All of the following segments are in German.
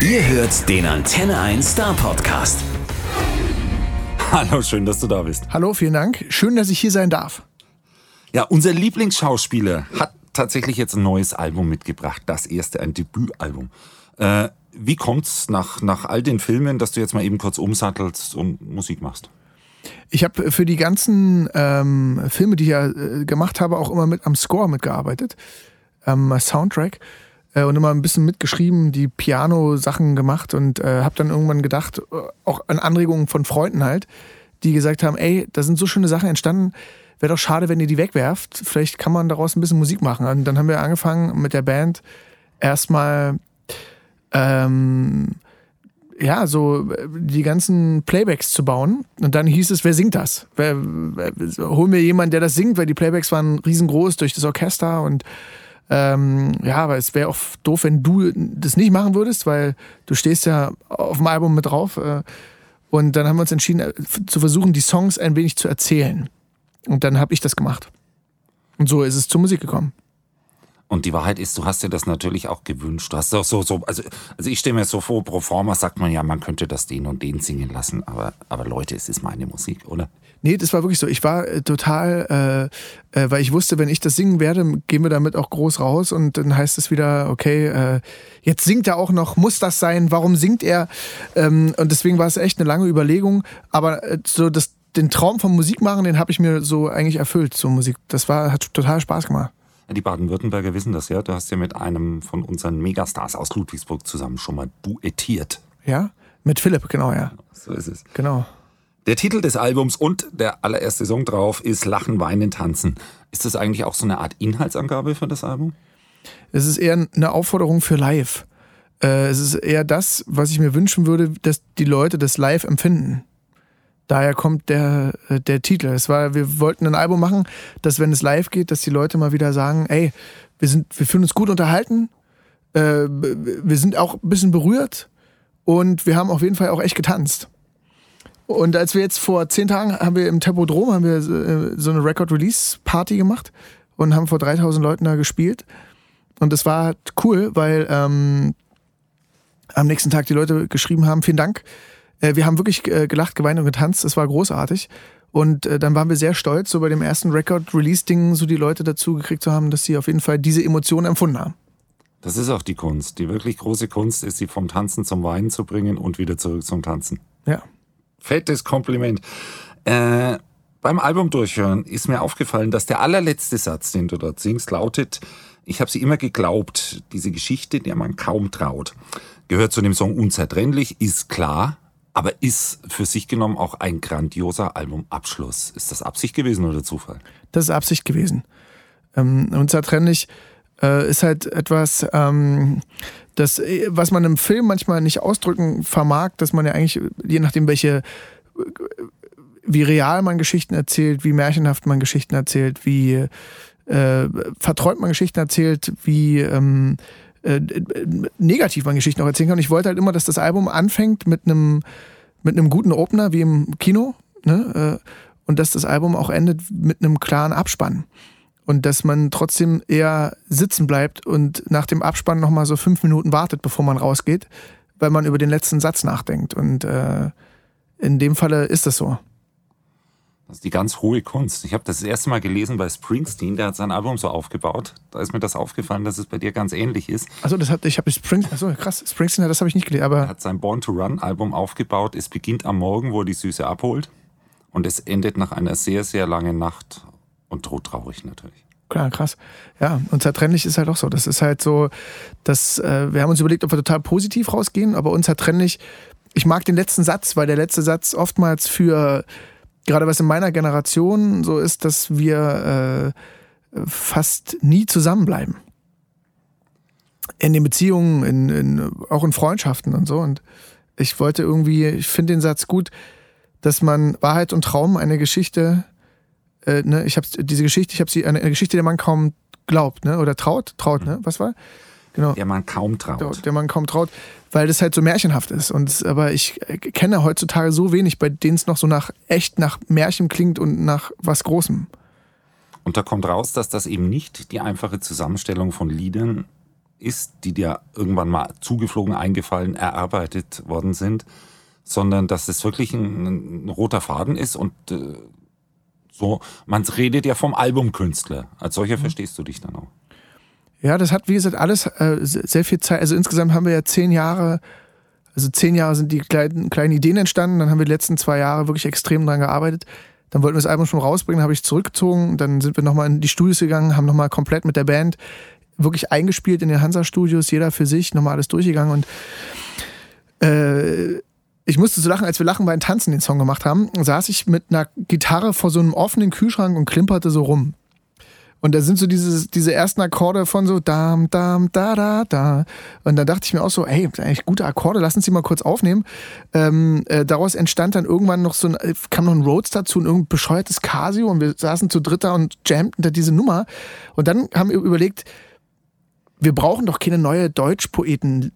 Ihr hört den Antenne 1 Star Podcast. Hallo, schön, dass du da bist. Hallo, vielen Dank. Schön, dass ich hier sein darf. Ja, unser Lieblingsschauspieler hat tatsächlich jetzt ein neues Album mitgebracht. Das erste, ein Debütalbum. Äh, wie kommt's nach, nach all den Filmen, dass du jetzt mal eben kurz umsattelst und Musik machst? Ich habe für die ganzen ähm, Filme, die ich ja äh, gemacht habe, auch immer mit am Score mitgearbeitet, am Soundtrack äh, und immer ein bisschen mitgeschrieben, die Piano-Sachen gemacht und äh, habe dann irgendwann gedacht, äh, auch an Anregungen von Freunden halt, die gesagt haben, ey, da sind so schöne Sachen entstanden, wäre doch schade, wenn ihr die wegwerft. Vielleicht kann man daraus ein bisschen Musik machen. Und dann haben wir angefangen mit der Band erstmal ähm, ja, so die ganzen Playbacks zu bauen. Und dann hieß es, wer singt das? Wer, wer, hol mir jemanden, der das singt, weil die Playbacks waren riesengroß durch das Orchester und ähm, ja, aber es wäre auch doof, wenn du das nicht machen würdest, weil du stehst ja auf dem Album mit drauf. Äh, und dann haben wir uns entschieden, äh, zu versuchen, die Songs ein wenig zu erzählen. Und dann habe ich das gemacht. Und so ist es zur Musik gekommen. Und die Wahrheit ist, du hast dir das natürlich auch gewünscht. Du hast doch so, so, also, also ich stelle mir so vor, pro forma sagt man ja, man könnte das den und den singen lassen. Aber, aber Leute, es ist meine Musik, oder? Nee, das war wirklich so. Ich war äh, total, äh, äh, weil ich wusste, wenn ich das singen werde, gehen wir damit auch groß raus und dann heißt es wieder, okay, äh, jetzt singt er auch noch, muss das sein, warum singt er? Ähm, und deswegen war es echt eine lange Überlegung. Aber äh, so das, den Traum vom Musikmachen, den habe ich mir so eigentlich erfüllt, so Musik. Das war, hat total Spaß gemacht. Die Baden-Württemberger wissen das ja. Du hast ja mit einem von unseren Megastars aus Ludwigsburg zusammen schon mal duettiert. Ja, mit Philipp, genau, ja. So ist es. Genau. Der Titel des Albums und der allererste Song drauf ist Lachen, Weinen, Tanzen. Ist das eigentlich auch so eine Art Inhaltsangabe für das Album? Es ist eher eine Aufforderung für live. Äh, es ist eher das, was ich mir wünschen würde, dass die Leute das live empfinden. Daher kommt der, äh, der Titel. Es war, wir wollten ein Album machen, dass wenn es live geht, dass die Leute mal wieder sagen, ey, wir sind, wir fühlen uns gut unterhalten, äh, wir sind auch ein bisschen berührt und wir haben auf jeden Fall auch echt getanzt. Und als wir jetzt vor zehn Tagen haben wir im Tempodrom haben wir äh, so eine Record-Release-Party gemacht und haben vor 3000 Leuten da gespielt. Und das war cool, weil ähm, am nächsten Tag die Leute geschrieben haben, vielen Dank. Äh, wir haben wirklich äh, gelacht, geweint und getanzt. Es war großartig. Und äh, dann waren wir sehr stolz, so bei dem ersten Record-Release-Ding so die Leute dazu gekriegt zu haben, dass sie auf jeden Fall diese Emotionen empfunden haben. Das ist auch die Kunst. Die wirklich große Kunst ist, sie vom Tanzen zum Weinen zu bringen und wieder zurück zum Tanzen. Ja. Fettes Kompliment. Äh, beim Album durchhören ist mir aufgefallen, dass der allerletzte Satz, den du dort singst, lautet, ich habe sie immer geglaubt, diese Geschichte, der man kaum traut. Gehört zu dem Song unzertrennlich, ist klar, aber ist für sich genommen auch ein grandioser Albumabschluss. Ist das Absicht gewesen oder Zufall? Das ist Absicht gewesen. Ähm, unzertrennlich äh, ist halt etwas, ähm, das, äh, was man im Film manchmal nicht ausdrücken vermag, dass man ja eigentlich, je nachdem, welche, wie real man Geschichten erzählt, wie märchenhaft man Geschichten erzählt, wie äh, verträumt man Geschichten erzählt, wie ähm, äh, negativ man Geschichten auch erzählen kann. Und ich wollte halt immer, dass das Album anfängt mit einem mit einem guten Opener wie im Kino, ne? Äh, und dass das Album auch endet mit einem klaren Abspann und dass man trotzdem eher sitzen bleibt und nach dem Abspann nochmal so fünf Minuten wartet, bevor man rausgeht, weil man über den letzten Satz nachdenkt. Und äh, in dem Falle ist das so. Das ist die ganz hohe Kunst. Ich habe das, das erste Mal gelesen bei Springsteen, der hat sein Album so aufgebaut. Da ist mir das aufgefallen, dass es bei dir ganz ähnlich ist. Also das hat ich habe Springsteen, achso, krass, Springsteen, das habe ich nicht gelesen, aber er hat sein Born to Run Album aufgebaut. Es beginnt am Morgen, wo er die Süße abholt und es endet nach einer sehr sehr langen Nacht und todtraurig natürlich. Klar, krass. Ja, und zertrennlich ist halt auch so. Das ist halt so, dass äh, wir haben uns überlegt, ob wir total positiv rausgehen, aber uns zertrennlich, ich mag den letzten Satz, weil der letzte Satz oftmals für, gerade was in meiner Generation so ist, dass wir äh, fast nie zusammenbleiben. In den Beziehungen, in, in, auch in Freundschaften und so. Und ich wollte irgendwie, ich finde den Satz gut, dass man Wahrheit und Traum eine Geschichte äh, ne, ich habe diese Geschichte, ich habe sie eine, eine, Geschichte, der man kaum glaubt, ne, oder traut, traut, ne, was war? Genau. Der man kaum traut. Der, der man kaum traut, weil das halt so märchenhaft ist. Und aber ich kenne heutzutage so wenig, bei denen es noch so nach echt nach Märchen klingt und nach was Großem. Und da kommt raus, dass das eben nicht die einfache Zusammenstellung von Liedern ist, die dir irgendwann mal zugeflogen, eingefallen, erarbeitet worden sind, sondern dass es wirklich ein, ein roter Faden ist und äh, so, man redet ja vom Albumkünstler. Als solcher mhm. verstehst du dich dann auch. Ja, das hat, wie gesagt, alles äh, sehr viel Zeit. Also insgesamt haben wir ja zehn Jahre, also zehn Jahre sind die kleinen, kleinen Ideen entstanden. Dann haben wir die letzten zwei Jahre wirklich extrem dran gearbeitet. Dann wollten wir das Album schon rausbringen, habe ich zurückgezogen. Dann sind wir nochmal in die Studios gegangen, haben nochmal komplett mit der Band wirklich eingespielt in den Hansa-Studios, jeder für sich, nochmal alles durchgegangen. Und äh, ich musste so lachen, als wir Lachen beim Tanzen den Song gemacht haben, saß ich mit einer Gitarre vor so einem offenen Kühlschrank und klimperte so rum. Und da sind so diese, diese ersten Akkorde von so dam, dam, da, da, da. Und dann dachte ich mir auch so, ey, eigentlich gute Akkorde, lass uns die mal kurz aufnehmen. Ähm, äh, daraus entstand dann irgendwann noch so ein, äh, kam noch ein Rhodes dazu, ein irgendein bescheuertes Casio und wir saßen zu dritter und jammten da diese Nummer. Und dann haben wir überlegt, wir brauchen doch keine neue Deutschpoeten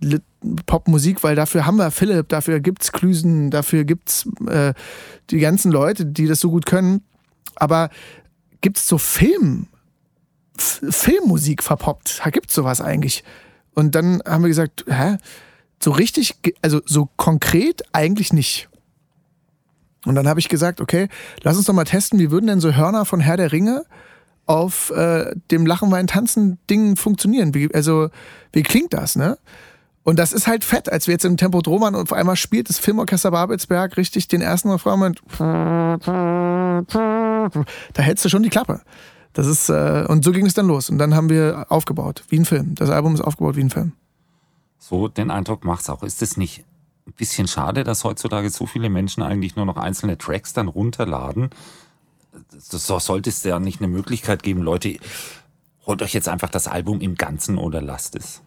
Popmusik, weil dafür haben wir Philipp, dafür gibt's Klüsen, dafür gibt's äh, die ganzen Leute, die das so gut können. Aber gibt's so Film Filmmusik verpoppt. Da gibt es sowas eigentlich. Und dann haben wir gesagt, hä? So richtig, also so konkret eigentlich nicht. Und dann habe ich gesagt, okay, lass uns doch mal testen, wie würden denn so Hörner von Herr der Ringe auf äh, dem Lachen, Wein, Tanzen Ding funktionieren? Wie, also, wie klingt das, ne? Und das ist halt fett, als wir jetzt im Tempodrom waren und auf einmal spielt das Filmorchester Babelsberg richtig den ersten Refrain mit da hältst du schon die Klappe. Das ist, äh, und so ging es dann los. Und dann haben wir aufgebaut, wie ein Film. Das Album ist aufgebaut wie ein Film. So den Eindruck macht es auch. Ist es nicht ein bisschen schade, dass heutzutage so viele Menschen eigentlich nur noch einzelne Tracks dann runterladen? So sollte es ja nicht eine Möglichkeit geben, Leute, holt euch jetzt einfach das Album im Ganzen oder lasst es.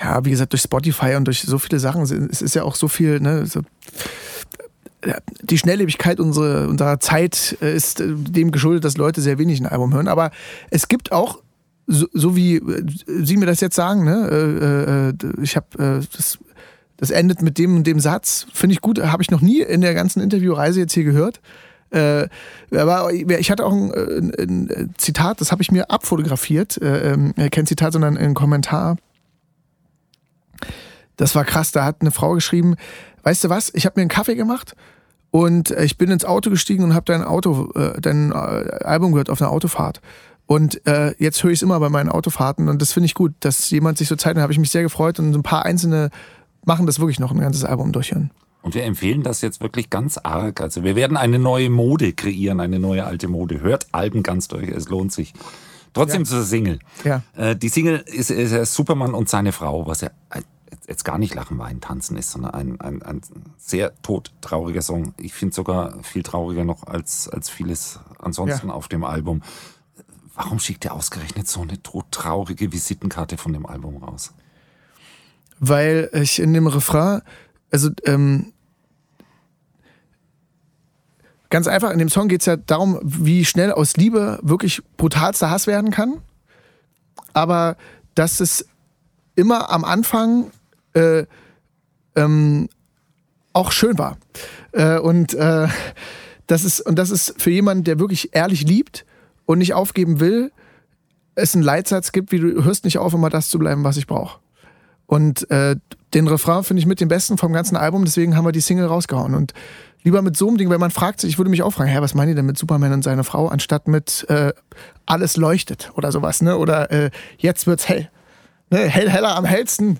Ja, wie gesagt, durch Spotify und durch so viele Sachen, es ist ja auch so viel, ne, so die Schnelllebigkeit unserer, unserer Zeit äh, ist äh, dem geschuldet, dass Leute sehr wenig ein Album hören. Aber es gibt auch, so, so wie äh, Sie mir das jetzt sagen, ne, ich habe das, das endet mit dem und dem Satz, finde ich gut, habe ich noch nie in der ganzen Interviewreise jetzt hier gehört. Äh, aber ich hatte auch ein, ein, ein Zitat, das habe ich mir abfotografiert, äh, äh, kein Zitat, sondern ein Kommentar. Das war krass, da hat eine Frau geschrieben, weißt du was, ich habe mir einen Kaffee gemacht und äh, ich bin ins Auto gestiegen und habe dein Auto, äh, dein äh, Album gehört auf einer Autofahrt. Und äh, jetzt höre ich es immer bei meinen Autofahrten und das finde ich gut, dass jemand sich so Zeit, da habe ich mich sehr gefreut und ein paar einzelne machen das wirklich noch ein ganzes Album durchhören. Und wir empfehlen das jetzt wirklich ganz arg. Also wir werden eine neue Mode kreieren, eine neue alte Mode. Hört Alben ganz durch, es lohnt sich. Trotzdem ja. zur Single. Ja. Äh, die Single ist, ist Superman und seine Frau, was ja jetzt gar nicht Lachen, Weinen, Tanzen ist, sondern ein, ein, ein sehr todtrauriger Song. Ich finde sogar viel trauriger noch als, als vieles ansonsten ja. auf dem Album. Warum schickt er ausgerechnet so eine todtraurige Visitenkarte von dem Album raus? Weil ich in dem Refrain, also ähm, ganz einfach, in dem Song geht es ja darum, wie schnell aus Liebe wirklich brutalster Hass werden kann. Aber dass es immer am Anfang äh, ähm, auch schön war. Äh, und, äh, das ist, und das ist für jemanden, der wirklich ehrlich liebt und nicht aufgeben will, es einen Leitsatz gibt, wie du hörst nicht auf, immer das zu bleiben, was ich brauche. Und äh, den Refrain finde ich mit dem besten vom ganzen Album, deswegen haben wir die Single rausgehauen. Und lieber mit so einem Ding, weil man fragt sich, ich würde mich auch fragen, hä, was meinen die denn mit Superman und seiner Frau, anstatt mit äh, alles leuchtet oder sowas, ne? Oder äh, jetzt wird's hell. Ne? Hell, heller am hellsten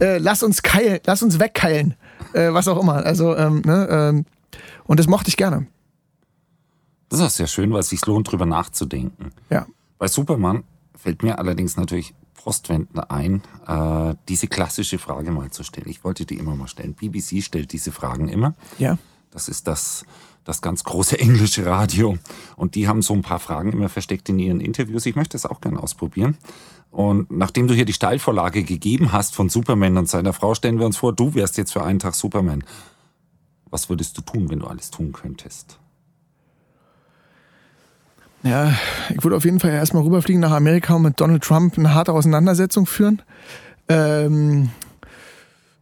äh, lass uns keilen, lass uns wegkeilen, äh, was auch immer. Also, ähm, ne, ähm, und das mochte ich gerne. Das ist auch sehr schön, weil es sich lohnt, drüber nachzudenken. Ja. Bei Superman fällt mir allerdings natürlich postwendend ein, äh, diese klassische Frage mal zu stellen. Ich wollte die immer mal stellen. BBC stellt diese Fragen immer. Ja. Das ist das, das ganz große englische Radio. Und die haben so ein paar Fragen immer versteckt in ihren Interviews. Ich möchte das auch gerne ausprobieren. Und nachdem du hier die Steilvorlage gegeben hast von Superman und seiner Frau, stellen wir uns vor, du wärst jetzt für einen Tag Superman. Was würdest du tun, wenn du alles tun könntest? Ja, ich würde auf jeden Fall erstmal rüberfliegen nach Amerika und mit Donald Trump eine harte Auseinandersetzung führen. Ähm,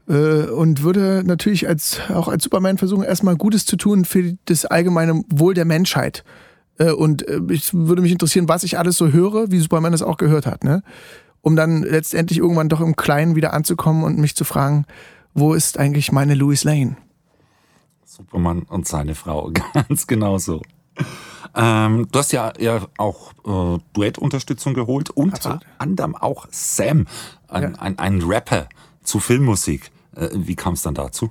äh, und würde natürlich als, auch als Superman versuchen, erstmal Gutes zu tun für das allgemeine Wohl der Menschheit. Äh, und äh, ich würde mich interessieren, was ich alles so höre, wie Superman das auch gehört hat. Ne? um dann letztendlich irgendwann doch im Kleinen wieder anzukommen und mich zu fragen, wo ist eigentlich meine Louis Lane? Superman und seine Frau, ganz genau so. Ähm, du hast ja, ja auch äh, Duettunterstützung geholt, unter Absolut. anderem auch Sam, ein, Ja. ein, ein Rapper zu Filmmusik. Äh, wie kam es dann dazu?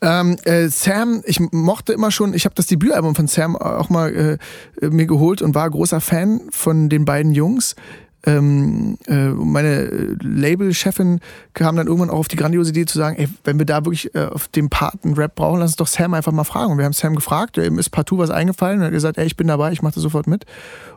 Ähm, äh, Sam, ich mochte immer schon, ich habe das Debütalbum von Sam auch mal äh, mir geholt und war großer Fan von den beiden Jungs. Ähm, äh, meine Labelchefin kam dann irgendwann auch auf die grandiose Idee zu sagen, ey, wenn wir da wirklich äh, auf dem Part einen Rap brauchen, lass uns doch Sam einfach mal fragen. Und wir haben Sam gefragt, ihm ist partout was eingefallen und er hat gesagt, ey, ich bin dabei, ich mache das sofort mit.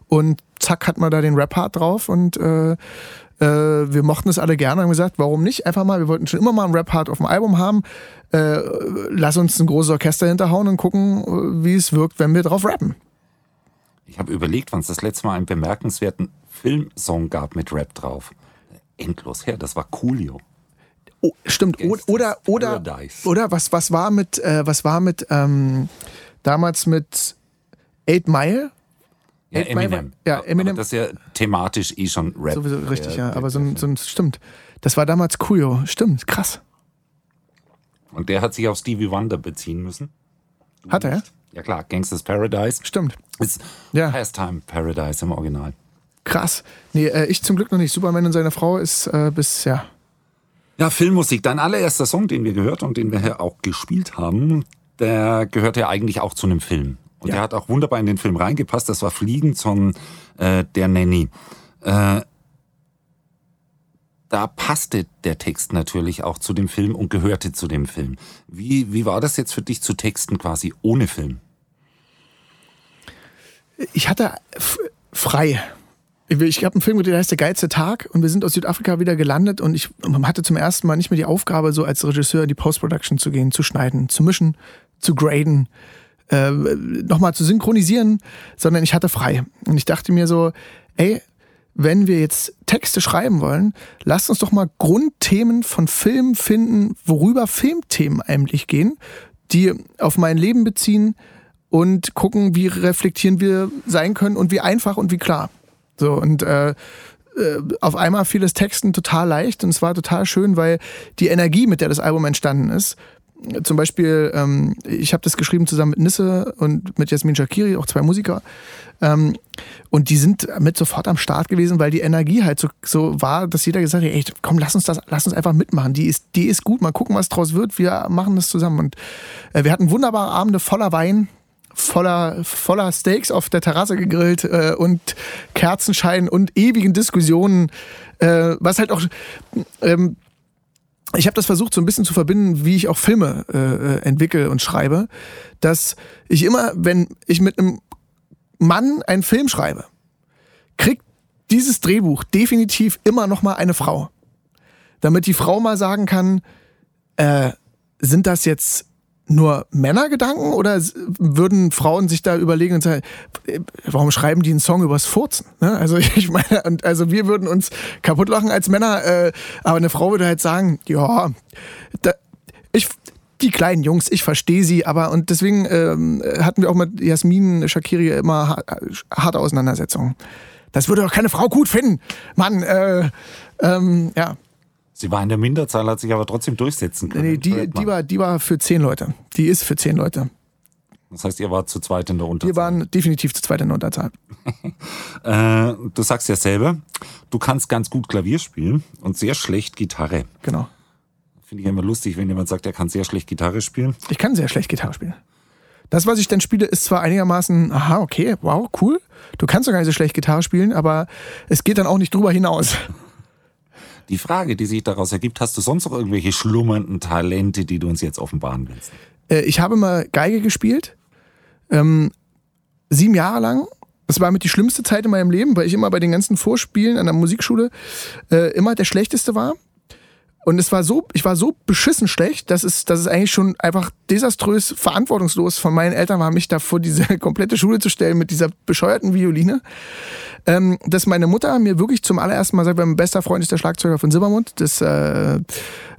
Und zack hat man da den Rap-Part drauf und äh, äh, wir mochten es alle gerne und haben gesagt, warum nicht? Einfach mal, wir wollten schon immer mal einen Rap-Part auf dem Album haben. Äh, lass uns ein großes Orchester hinterhauen und gucken, äh, wie es wirkt, wenn wir drauf rappen. Ich habe überlegt, wann es das letzte Mal einen bemerkenswerten Filmsong gab mit Rap drauf. Endlos her, das war Coolio. Oh, stimmt. Oder, oder, Paradise. oder was, was war mit, äh, was war mit, ähm, damals mit Eight Mile? Ja, Eight Mile Eminem. war- ja, Eminem- Aber das ist ja thematisch eh schon Rap. Sowieso richtig, ja. der- Aber so ein, so ein, stimmt. Das war damals Kuyo. Stimmt, krass. Und der hat sich auf Stevie Wonder beziehen müssen. Hat er? Ja klar, Gangsters Paradise Stimmt. ist Ja. Pastime Paradise im Original. Krass. Nee, äh, ich zum Glück noch nicht. Superman und seine Frau ist äh, bis, ja. Ja, Filmmusik. Dein allererster Song, den wir gehört und den wir hier auch gespielt haben, der gehört ja eigentlich auch zu einem Film. Und Ja. der hat auch wunderbar in den Film reingepasst. Das war Fliegen von äh, der Nanny. Äh, da passte der Text natürlich auch zu dem Film und gehörte zu dem Film. Wie, wie war das jetzt für dich zu Texten quasi ohne Film? Ich hatte frei. Ich habe einen Film gedreht, der heißt Der geilste Tag und wir sind aus Südafrika wieder gelandet und ich hatte zum ersten Mal nicht mehr die Aufgabe, so als Regisseur in die Post-Production zu gehen, zu schneiden, zu mischen, zu graden, äh, nochmal zu synchronisieren, sondern ich hatte frei. Und ich dachte mir so, ey, wenn wir jetzt Texte schreiben wollen, lasst uns doch mal Grundthemen von Filmen finden, worüber Filmthemen eigentlich gehen, die auf mein Leben beziehen und gucken, wie reflektieren wir sein können und wie einfach und wie klar. So, und äh, äh, auf einmal fiel das Texten total leicht und es war total schön, weil die Energie, mit der das Album entstanden ist, zum Beispiel, ähm, ich habe das geschrieben zusammen mit Nisse und mit Jasmin Shakiri, auch zwei Musiker. Ähm, und die sind mit sofort am Start gewesen, weil die Energie halt so, so war, dass jeder gesagt hat, ey, komm, lass uns das, lass uns einfach mitmachen. Die ist, die ist gut, mal gucken, was draus wird. Wir machen das zusammen. Und äh, wir hatten wunderbare Abende voller Wein, voller, voller Steaks auf der Terrasse gegrillt äh, und Kerzenschein und ewigen Diskussionen, äh, was halt auch ähm, ich habe das versucht so ein bisschen zu verbinden, wie ich auch Filme äh, entwickle und schreibe, dass ich immer, wenn ich mit einem Mann einen Film schreibe, kriegt dieses Drehbuch definitiv immer noch mal eine Frau, damit die Frau mal sagen kann, äh, sind das jetzt nur Männergedanken oder s- würden Frauen sich da überlegen und sagen, äh, warum schreiben die einen Song übers Furzen? Ne? Also ich meine, also wir würden uns kaputt lachen als Männer, äh, aber eine Frau würde halt sagen, ja, da, ich, die kleinen Jungs, ich verstehe sie, aber und deswegen ähm, hatten wir auch mit Jasmin Shakiri immer ha- harte Auseinandersetzungen. Das würde doch keine Frau gut finden. Mann, äh, ähm, ja. Sie war in der Minderzahl, hat sich aber trotzdem durchsetzen können. Nee, die, die, war, die war für zehn Leute. Die ist für zehn Leute. das heißt, ihr wart zu zweit in der Unterzahl. Wir waren definitiv zu zweit in der Unterzahl. Äh, du sagst ja selber, du kannst ganz gut Klavier spielen und sehr schlecht Gitarre. Genau. Finde ich immer lustig, wenn jemand sagt, er kann sehr schlecht Gitarre spielen. Ich kann sehr schlecht Gitarre spielen. Das, was ich dann spiele, ist zwar einigermaßen, aha, okay, wow, cool. Du kannst doch gar nicht so schlecht Gitarre spielen, aber es geht dann auch nicht drüber hinaus. Die Frage, die sich daraus ergibt, hast du sonst noch irgendwelche schlummernden Talente, die du uns jetzt offenbaren willst? Äh, ich habe mal Geige gespielt. Ähm, sieben Jahre lang. Das war mit die schlimmste Zeit in meinem Leben, weil ich immer bei den ganzen Vorspielen an der Musikschule äh, immer der Schlechteste war. Und es war so, ich war so beschissen schlecht, dass es, dass es eigentlich schon einfach desaströs verantwortungslos von meinen Eltern war, mich da vor diese komplette Schule zu stellen mit dieser bescheuerten Violine. Ähm, dass meine Mutter mir wirklich zum allerersten Mal sagt, mein bester Freund ist der Schlagzeuger von Silbermond. Das, äh,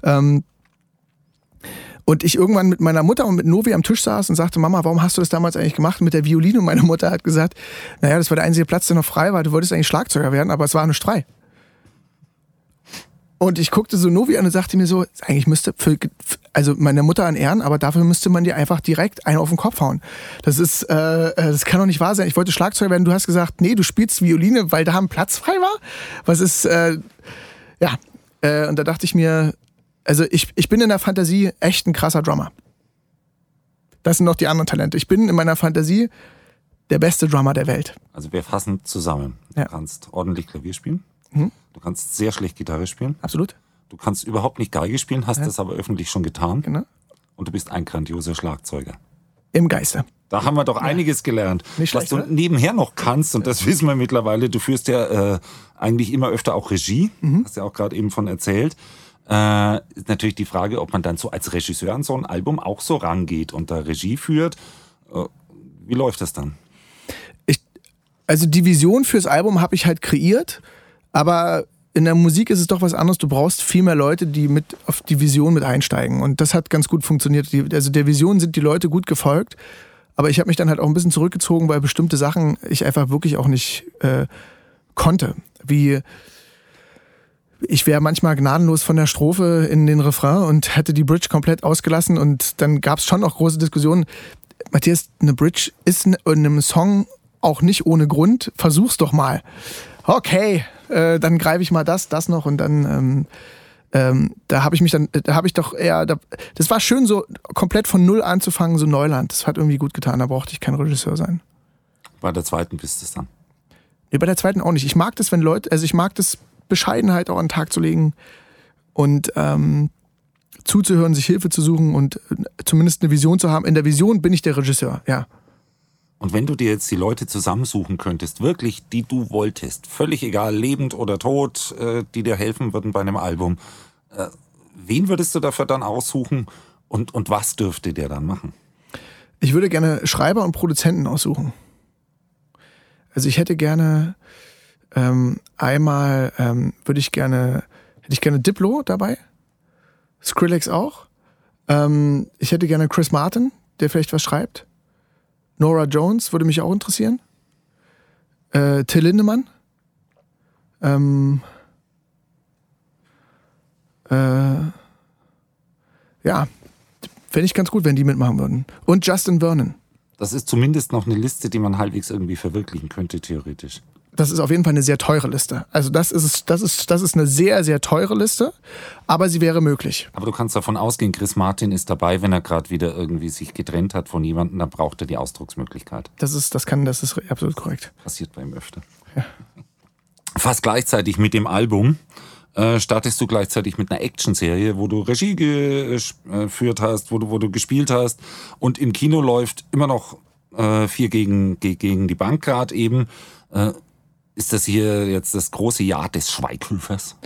ähm, und ich irgendwann mit meiner Mutter und mit Novi am Tisch saß und sagte, Mama, warum hast du das damals eigentlich gemacht mit der Violine? Und meine Mutter hat gesagt, naja, das war der einzige Platz, der noch frei war. Du wolltest eigentlich Schlagzeuger werden, aber es war nicht frei. Und ich guckte so Novi an und sagte mir so, eigentlich müsste, für, also meine Mutter an Ehren, aber dafür müsste man dir einfach direkt einen auf den Kopf hauen. Das ist, äh, das kann doch nicht wahr sein. Ich wollte Schlagzeuger werden, du hast gesagt, nee, du spielst Violine, weil da ein Platz frei war. Was ist, äh, ja. Äh, und da dachte ich mir, also ich, ich bin in der Fantasie echt ein krasser Drummer. Das sind noch die anderen Talente. Ich bin in meiner Fantasie der beste Drummer der Welt. Also wir fassen zusammen. Du Ja. kannst ordentlich Klavier spielen. Mhm. Du kannst sehr schlecht Gitarre spielen. Absolut. Du kannst überhaupt nicht Geige spielen, hast Ja. das aber öffentlich schon getan. Genau. Und du bist ein grandioser Schlagzeuger. Im Geiste. Da haben wir doch einiges gelernt. Nicht Was schlecht, du oder? nebenher noch kannst, und das wissen wir mittlerweile, du führst ja äh, eigentlich immer öfter auch Regie, Mhm. hast ja auch gerade eben von erzählt. Äh, ist natürlich die Frage, ob man dann so als Regisseur an so ein Album auch so rangeht und da Regie führt. Äh, wie läuft das dann? ich, also die Vision fürs Album habe ich halt kreiert, aber in der Musik ist es doch was anderes. Du brauchst viel mehr Leute, die mit auf die Vision mit einsteigen. Und das hat ganz gut funktioniert. Die, also der Vision sind die Leute gut gefolgt. Aber ich habe mich dann halt auch ein bisschen zurückgezogen, weil bestimmte Sachen ich einfach wirklich auch nicht äh, konnte. Wie ich wäre manchmal gnadenlos von der Strophe in den Refrain und hätte die Bridge komplett ausgelassen und dann gab es schon auch große Diskussionen. Matthias, eine Bridge ist in einem Song auch nicht ohne Grund. Versuch's doch mal. Okay, äh, dann greife ich mal das, das noch und dann ähm, ähm, da habe ich mich dann, da habe ich doch eher, da, das war schön so komplett von null anzufangen, so Neuland. Das hat irgendwie gut getan. Da brauchte ich kein Regisseur sein. Bei der zweiten bist du es dann. Nee, bei der zweiten auch nicht. Ich mag das, wenn Leute, also ich mag das Bescheidenheit auch an den Tag zu legen und ähm, zuzuhören, sich Hilfe zu suchen und äh, zumindest eine Vision zu haben. In der Vision bin ich der Regisseur, ja. Und wenn du dir jetzt die Leute zusammensuchen könntest, wirklich, die du wolltest, völlig egal, lebend oder tot, äh, die dir helfen würden bei einem Album, äh, wen würdest du dafür dann aussuchen und, und was dürfte der dann machen? Ich würde gerne Schreiber und Produzenten aussuchen. Also ich hätte gerne ähm, einmal ähm, würde ich gerne hätte ich gerne Diplo dabei, Skrillex auch. Ähm, ich hätte gerne Chris Martin, der vielleicht was schreibt. Nora Jones würde mich auch interessieren. Äh, Till Lindemann. Ähm, äh, ja, fände ich ganz gut, wenn die mitmachen würden. Und Justin Vernon. Das ist zumindest noch eine Liste, die man halbwegs irgendwie verwirklichen könnte, theoretisch. Das ist auf jeden Fall eine sehr teure Liste. Also das ist, das ist, das ist eine sehr, sehr teure Liste, aber sie wäre möglich. Aber du kannst davon ausgehen, Chris Martin ist dabei, wenn er gerade wieder irgendwie sich getrennt hat von jemandem, dann braucht er die Ausdrucksmöglichkeit. Das ist, das kann, das ist absolut korrekt. Passiert bei ihm öfter. Fast gleichzeitig mit dem Album äh, startest du gleichzeitig mit einer Actionserie, wo du Regie geführt hast, wo du, wo du gespielt hast und im Kino läuft immer noch äh, vier gegen, ge- gegen die Bank gerade eben. Äh, ist das hier jetzt das große Jahr des Schweighöfers?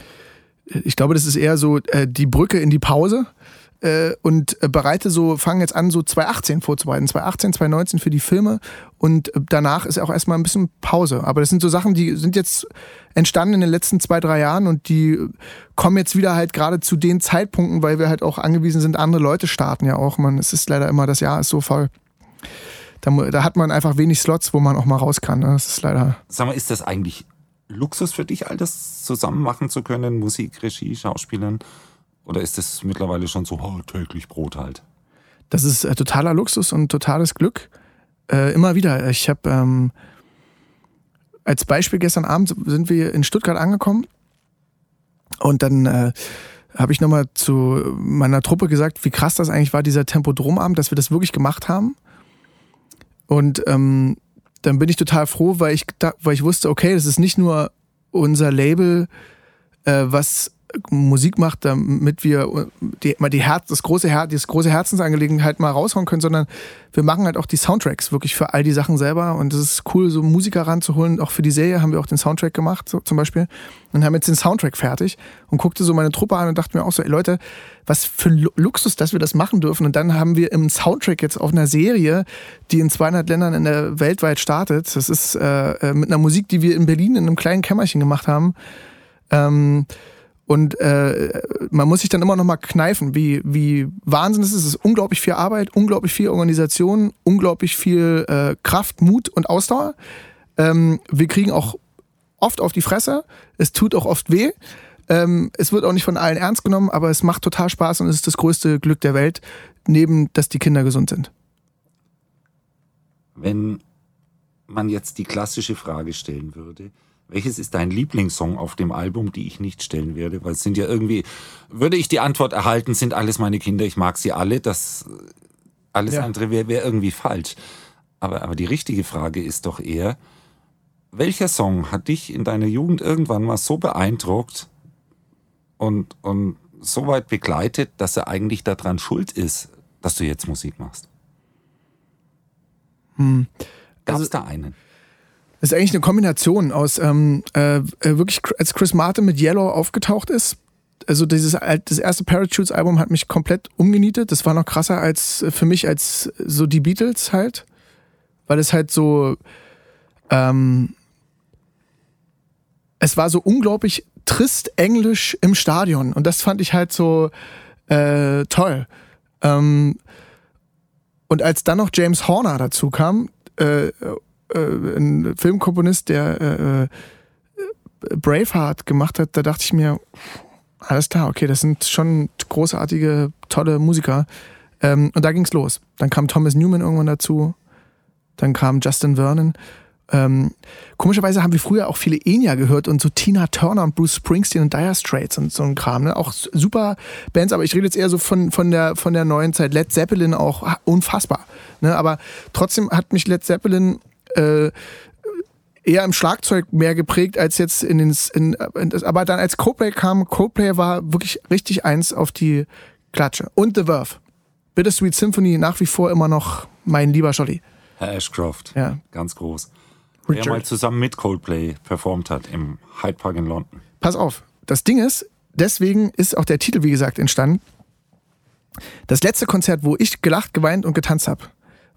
Ich glaube, das ist eher so äh, die Brücke in die Pause äh, und äh, bereite so, fangen jetzt an, so 2018 vorzubereiten. 2018, 2019 für die Filme und äh, danach ist auch erstmal ein bisschen Pause. Aber das sind so Sachen, die sind jetzt entstanden in den letzten zwei, drei Jahren und die kommen jetzt wieder halt gerade zu den Zeitpunkten, weil wir halt auch angewiesen sind, andere Leute starten ja auch. Man, es ist leider immer, das Jahr ist so voll. Da, da hat man einfach wenig Slots, wo man auch mal raus kann. Ne? Das ist leider. Sag mal, ist das eigentlich Luxus für dich, all das zusammen machen zu können? Musik, Regie, Schauspielern? Oder ist das mittlerweile schon so oh, täglich Brot halt? Das ist äh, totaler Luxus und totales Glück. Äh, immer wieder. Ich habe ähm, als Beispiel gestern Abend sind wir in Stuttgart angekommen und dann äh, habe ich nochmal zu meiner Truppe gesagt, wie krass das eigentlich war, dieser Tempodromabend, dass wir das wirklich gemacht haben. Und ähm, dann bin ich total froh, weil ich, weil ich wusste, okay, das ist nicht nur unser Label, äh, was Musik macht, damit wir die, mal die Herz, das große Herz, das große Herzensangelegenheit mal raushauen können, sondern wir machen halt auch die Soundtracks wirklich für all die Sachen selber und es ist cool, so Musiker ranzuholen. Auch für die Serie haben wir auch den Soundtrack gemacht, so zum Beispiel, und haben jetzt den Soundtrack fertig und guckte so meine Truppe an und dachte mir auch so, ey Leute, was für Lu- Luxus, dass wir das machen dürfen. Und dann haben wir im Soundtrack jetzt auf einer Serie, die in 200 Ländern in der weltweit startet. Das ist äh, äh, mit einer Musik, die wir in Berlin in einem kleinen Kämmerchen gemacht haben. Ähm, und äh, man muss sich dann immer noch mal kneifen, wie, wie Wahnsinn es ist. Es ist unglaublich viel Arbeit, unglaublich viel Organisation, unglaublich viel äh, Kraft, Mut und Ausdauer. Ähm, wir kriegen auch oft auf die Fresse. Es tut auch oft weh. Ähm, es wird auch nicht von allen ernst genommen, aber es macht total Spaß und es ist das größte Glück der Welt, neben, dass die Kinder gesund sind. Wenn man jetzt die klassische Frage stellen würde, welches ist dein Lieblingssong auf dem Album, die ich nicht stellen werde? Weil es sind ja irgendwie, würde ich die Antwort erhalten, sind alles meine Kinder, ich mag sie alle, das alles Ja. andere wäre wär irgendwie falsch. Aber, aber die richtige Frage ist doch eher, welcher Song hat dich in deiner Jugend irgendwann mal so beeindruckt und, und so weit begleitet, dass er eigentlich daran schuld ist, dass du jetzt Musik machst? Hm. Gab es Also- da einen? Das ist eigentlich eine Kombination aus ähm, äh, äh, wirklich, als Chris Martin mit Yellow aufgetaucht ist. Also dieses das erste Parachutes-Album hat mich komplett umgenietet. Das war noch krasser als äh, für mich als so die Beatles halt, weil es halt so ähm, es war so unglaublich trist Englisch im Stadion und das fand ich halt so äh, toll. Ähm, und als dann noch James Horner dazu kam, äh, äh, ein Filmkomponist, der äh, äh, Braveheart gemacht hat, da dachte ich mir, alles klar, okay, das sind schon großartige, tolle Musiker. Ähm, und da ging's los. Dann kam Thomas Newman irgendwann dazu, dann kam Justin Vernon. Ähm, komischerweise haben wir früher auch viele Enya gehört und so Tina Turner und Bruce Springsteen und Dire Straits und so ein Kram. Ne? Auch super Bands, aber ich rede jetzt eher so von, von, der, von der neuen Zeit. Led Zeppelin auch unfassbar. Ne? Aber trotzdem hat mich Led Zeppelin äh, eher im Schlagzeug mehr geprägt als jetzt in den. In, in, das- aber dann als Coldplay kam, Coldplay war wirklich richtig eins auf die Klatsche. Und The Verve. Bittersweet Symphony nach wie vor immer noch mein lieber Scholli. Herr Ashcroft, Ja. ganz groß. Der Richard. mal zusammen mit Coldplay performt hat im Hyde Park in London. Pass auf. Das Ding ist, deswegen ist auch der Titel, wie gesagt, entstanden. Das letzte Konzert, wo ich gelacht, geweint und getanzt habe,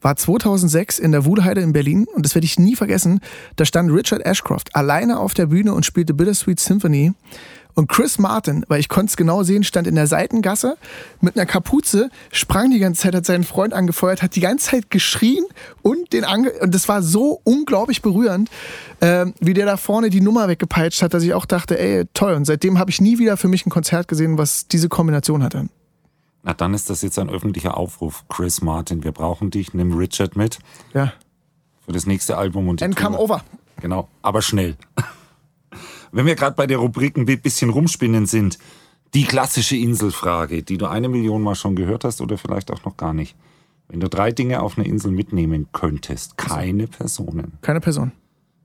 war 2006 in der Wuhlheide in Berlin und das werde ich nie vergessen. Da stand Richard Ashcroft alleine auf der Bühne und spielte Bittersweet Symphony. Und Chris Martin, weil ich konnte es genau sehen, stand in der Seitengasse mit einer Kapuze, sprang die ganze Zeit, hat seinen Freund angefeuert, hat die ganze Zeit geschrien und den ange und das war so unglaublich berührend, ähm, wie der da vorne die Nummer weggepeitscht hat, dass ich auch dachte, ey, toll. Und seitdem habe ich nie wieder für mich ein Konzert gesehen, was diese Kombination hatte. Na, dann ist das jetzt ein öffentlicher Aufruf. Chris Martin, wir brauchen dich. Nimm Richard mit Ja. für das nächste Album. Und die And come Tour. over. Genau, aber schnell. Wenn wir gerade bei der Rubrik ein bisschen rumspinnen sind, die klassische Inselfrage, die du eine Million Mal schon gehört hast oder vielleicht auch noch gar nicht. Wenn du drei Dinge auf einer Insel mitnehmen könntest, keine Personen, Keine Person.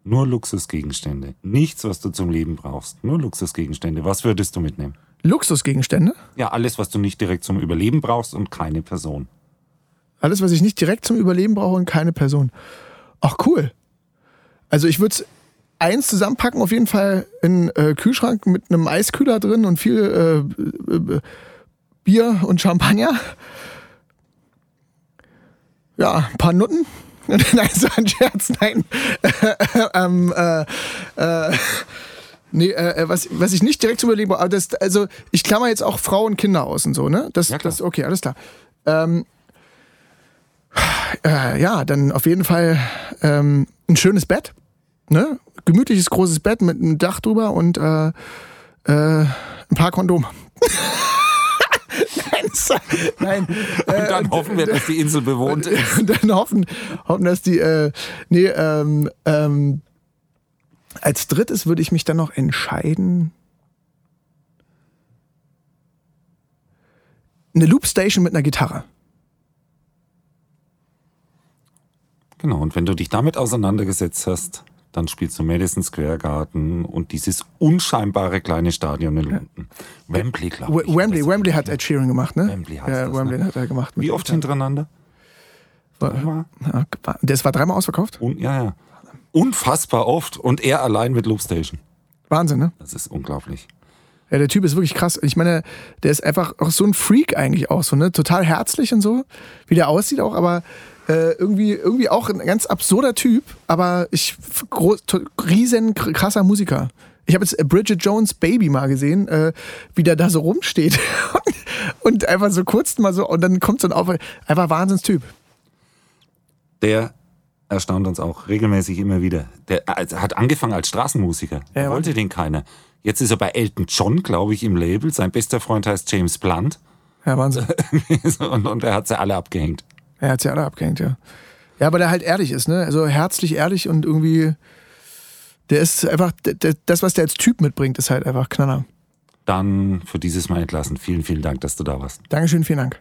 nur Luxusgegenstände, nichts, was du zum Leben brauchst, nur Luxusgegenstände, was würdest du mitnehmen? Luxusgegenstände. Ja, alles, was du nicht direkt zum Überleben brauchst und keine Person. Alles, was ich nicht direkt zum Überleben brauche und keine Person. Ach, cool. Also ich würde eins zusammenpacken, auf jeden Fall in äh, Kühlschrank mit einem Eiskühler drin und viel äh, äh, Bier und Champagner. Ja, ein paar Nutten. nein, so ein Scherz, nein. ähm, äh, äh, nee, äh, was, was ich nicht direkt brauche, aber das, also ich klammer jetzt auch Frau und Kinder aus und so, ne? Das, Ja, klar. das okay, alles klar. Ähm, äh, ja, dann auf jeden Fall ähm, ein schönes Bett. Ne? Gemütliches, großes Bett mit einem Dach drüber und äh, äh, ein paar Kondome. nein, nein. Und dann hoffen wir, dass die Insel bewohnt ist. Und dann hoffen, hoffen, dass die. Äh, nee, ähm, ähm, als drittes würde ich mich dann noch entscheiden. Eine Loopstation mit einer Gitarre. Genau, und wenn du dich damit auseinandergesetzt hast, dann spielst du Madison Square Garden und dieses unscheinbare kleine Stadion in London. Wembley, glaube ich. Wembley, Wembley hat Ed Sheeran gemacht, ne? Wembley heißt ja, das, Wembley ne? hat er gemacht. Wie oft hintereinander? Dreimal? Ja, Das war dreimal ausverkauft? Un ja, ja. Unfassbar oft. Und er allein mit Loopstation. Wahnsinn, ne? Das ist unglaublich. Ja, der Typ ist wirklich krass. Ich meine, der ist einfach auch so ein Freak eigentlich auch so, ne? Total herzlich und so, wie der aussieht auch, aber äh, irgendwie, irgendwie auch ein ganz absurder Typ, aber ich groß, riesen kr- krasser Musiker. Ich habe jetzt Bridget Jones Baby mal gesehen, äh, wie der da so rumsteht und einfach so kurz mal so und dann kommt so ein Auf einfach Wahnsinnstyp. Der erstaunt uns auch regelmäßig immer wieder. Der also, hat angefangen als Straßenmusiker. Ja, wollte den keiner. Jetzt ist er bei Elton John, glaube ich, im Label. Sein bester Freund heißt James Blunt. Ja, Wahnsinn. und, und er hat sie alle abgehängt. Er hat sie alle abgehängt, ja. Ja, aber der halt ehrlich ist, ne? Also herzlich ehrlich und irgendwie, der ist einfach, das, was der als Typ mitbringt, ist halt einfach Knaller. Dann für dieses Mal entlassen. Vielen, vielen Dank, dass du da warst. Dankeschön, vielen Dank.